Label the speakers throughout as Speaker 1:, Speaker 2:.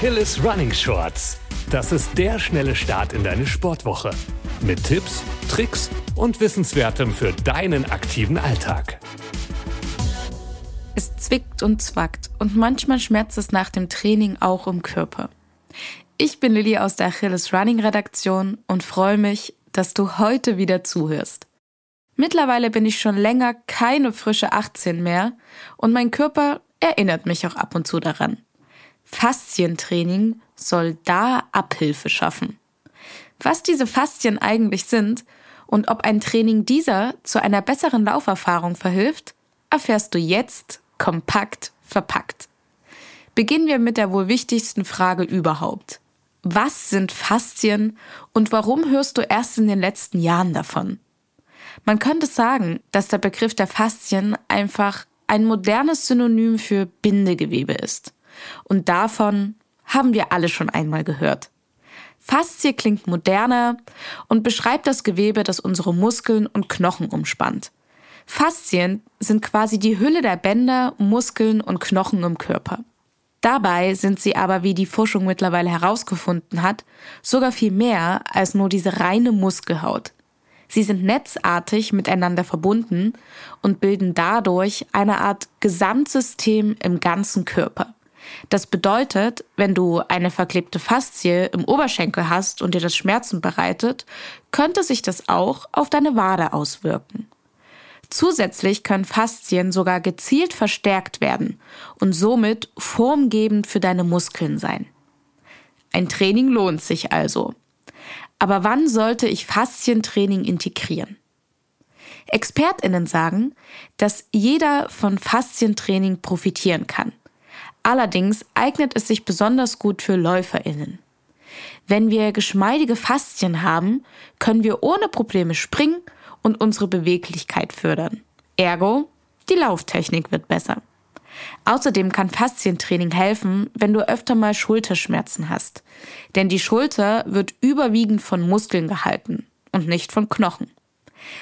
Speaker 1: Achilles Running Shorts. Das ist der schnelle Start in deine Sportwoche. Mit Tipps, Tricks und Wissenswertem für deinen aktiven Alltag.
Speaker 2: Es zwickt und zwackt und manchmal schmerzt es nach dem Training auch im Körper. Ich bin Lilly aus der Achilles Running Redaktion und freue mich, dass du heute wieder zuhörst. Mittlerweile bin ich schon länger keine frische 18 mehr und mein Körper erinnert mich auch ab und zu daran. Faszientraining soll da Abhilfe schaffen. Was diese Faszien eigentlich sind und ob ein Training dieser zu einer besseren Lauferfahrung verhilft, erfährst du jetzt kompakt verpackt. Beginnen wir mit der wohl wichtigsten Frage überhaupt. Was sind Faszien und warum hörst du erst in den letzten Jahren davon? Man könnte sagen, dass der Begriff der Faszien einfach ein modernes Synonym für Bindegewebe ist. Und davon haben wir alle schon einmal gehört. Faszie klingt moderner und beschreibt das Gewebe, das unsere Muskeln und Knochen umspannt. Faszien sind quasi die Hülle der Bänder, Muskeln und Knochen im Körper. Dabei sind sie aber, wie die Forschung mittlerweile herausgefunden hat, sogar viel mehr als nur diese reine Muskelhaut. Sie sind netzartig miteinander verbunden und bilden dadurch eine Art Gesamtsystem im ganzen Körper. Das bedeutet, wenn du eine verklebte Faszie im Oberschenkel hast und dir das Schmerzen bereitet, könnte sich das auch auf deine Wade auswirken. Zusätzlich können Faszien sogar gezielt verstärkt werden und somit formgebend für deine Muskeln sein. Ein Training lohnt sich also. Aber wann sollte ich Faszientraining integrieren? Expertinnen sagen, dass jeder von Faszientraining profitieren kann. Allerdings eignet es sich besonders gut für Läuferinnen. Wenn wir geschmeidige Faszien haben, können wir ohne Probleme springen und unsere Beweglichkeit fördern. Ergo, die Lauftechnik wird besser. Außerdem kann Faszientraining helfen, wenn du öfter mal Schulterschmerzen hast. Denn die Schulter wird überwiegend von Muskeln gehalten und nicht von Knochen.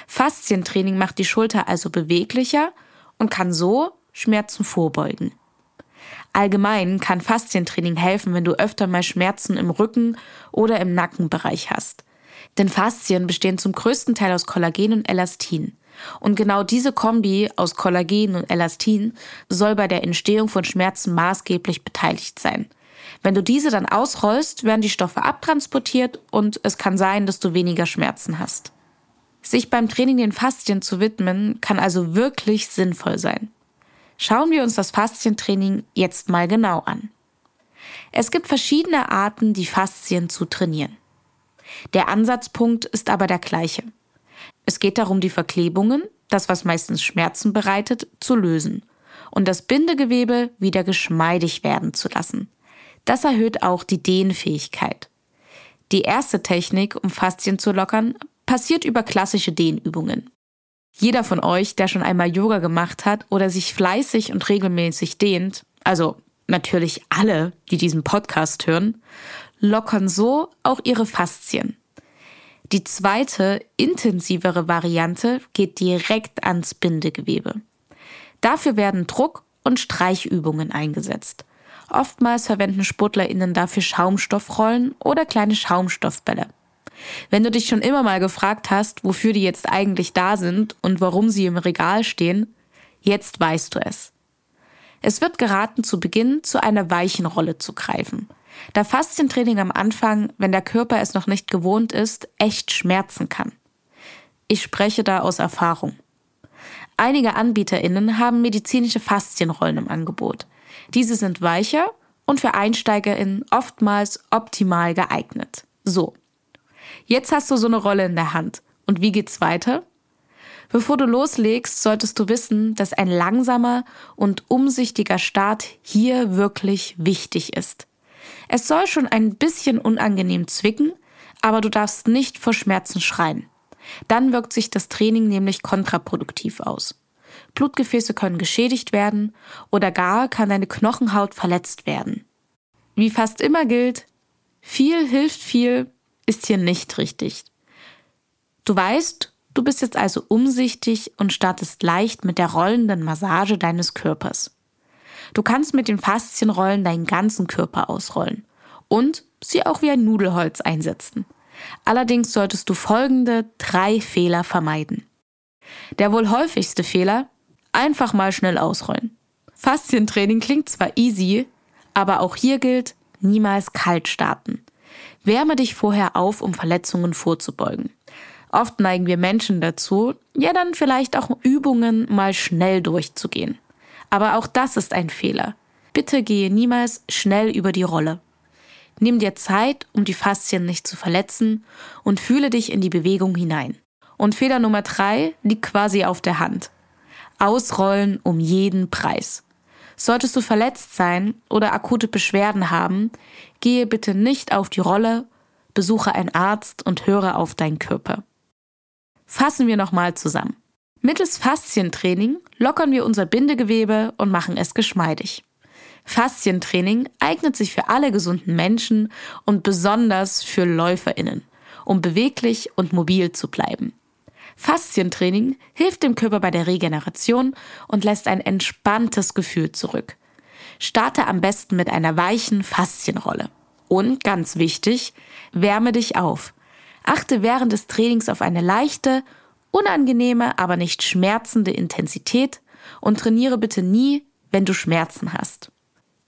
Speaker 2: Faszientraining macht die Schulter also beweglicher und kann so Schmerzen vorbeugen. Allgemein kann Faszientraining helfen, wenn du öfter mal Schmerzen im Rücken oder im Nackenbereich hast. Denn Faszien bestehen zum größten Teil aus Kollagen und Elastin. Und genau diese Kombi aus Kollagen und Elastin soll bei der Entstehung von Schmerzen maßgeblich beteiligt sein. Wenn du diese dann ausrollst, werden die Stoffe abtransportiert und es kann sein, dass du weniger Schmerzen hast. Sich beim Training den Faszien zu widmen, kann also wirklich sinnvoll sein. Schauen wir uns das Faszientraining jetzt mal genau an. Es gibt verschiedene Arten, die Faszien zu trainieren. Der Ansatzpunkt ist aber der gleiche. Es geht darum, die Verklebungen, das was meistens Schmerzen bereitet, zu lösen und das Bindegewebe wieder geschmeidig werden zu lassen. Das erhöht auch die Dehnfähigkeit. Die erste Technik, um Faszien zu lockern, passiert über klassische Dehnübungen. Jeder von euch, der schon einmal Yoga gemacht hat oder sich fleißig und regelmäßig dehnt, also natürlich alle, die diesen Podcast hören, lockern so auch ihre Faszien. Die zweite, intensivere Variante geht direkt ans Bindegewebe. Dafür werden Druck- und Streichübungen eingesetzt. Oftmals verwenden SportlerInnen dafür Schaumstoffrollen oder kleine Schaumstoffbälle. Wenn du dich schon immer mal gefragt hast, wofür die jetzt eigentlich da sind und warum sie im Regal stehen, jetzt weißt du es. Es wird geraten, zu Beginn zu einer weichen Rolle zu greifen. Da Faszientraining am Anfang, wenn der Körper es noch nicht gewohnt ist, echt schmerzen kann. Ich spreche da aus Erfahrung. Einige AnbieterInnen haben medizinische Faszienrollen im Angebot. Diese sind weicher und für EinsteigerInnen oftmals optimal geeignet. So, Jetzt hast du so eine Rolle in der Hand. Und wie geht's weiter? Bevor du loslegst, solltest du wissen, dass ein langsamer und umsichtiger Start hier wirklich wichtig ist. Es soll schon ein bisschen unangenehm zwicken, aber du darfst nicht vor Schmerzen schreien. Dann wirkt sich das Training nämlich kontraproduktiv aus. Blutgefäße können geschädigt werden oder gar kann deine Knochenhaut verletzt werden. Wie fast immer gilt, viel hilft viel, ist hier nicht richtig. Du weißt, du bist jetzt also umsichtig und startest leicht mit der rollenden Massage deines Körpers. Du kannst mit den Faszienrollen deinen ganzen Körper ausrollen. und sie auch wie ein Nudelholz einsetzen. Allerdings solltest du folgende drei Fehler vermeiden. Der wohl häufigste Fehler, einfach mal schnell ausrollen. Faszientraining klingt zwar easy, aber auch hier gilt, niemals kalt starten. Wärme dich vorher auf, um Verletzungen vorzubeugen. Oft neigen wir Menschen dazu, ja dann vielleicht auch Übungen mal schnell durchzugehen. Aber auch das ist ein Fehler. Bitte gehe niemals schnell über die Rolle. Nimm dir Zeit, um die Faszien nicht zu verletzen und fühle dich in die Bewegung hinein. Und Fehler Nummer drei liegt quasi auf der Hand. Ausrollen um jeden Preis. Solltest du verletzt sein oder akute Beschwerden haben, gehe bitte nicht auf die Rolle, besuche einen Arzt und höre auf deinen Körper. Fassen wir nochmal zusammen. Mittels Faszientraining lockern wir unser Bindegewebe und machen es geschmeidig. Faszientraining eignet sich für alle gesunden Menschen und besonders für Läuferinnen, um beweglich und mobil zu bleiben. Faszientraining hilft dem Körper bei der Regeneration und lässt ein entspanntes Gefühl zurück. Starte am besten mit einer weichen Faszienrolle. Und ganz wichtig, wärme dich auf. Achte während des Trainings auf eine leichte, unangenehme, aber nicht schmerzende Intensität und trainiere bitte nie, wenn du Schmerzen hast.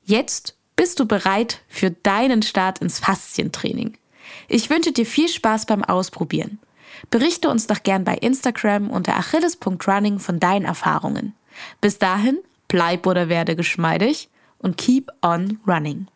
Speaker 2: Jetzt bist du bereit für deinen Start ins Faszientraining. Ich wünsche dir viel Spaß beim Ausprobieren. Berichte uns doch gern bei Instagram unter achilles.running von deinen Erfahrungen. Bis dahin, bleib oder werde geschmeidig und keep on running.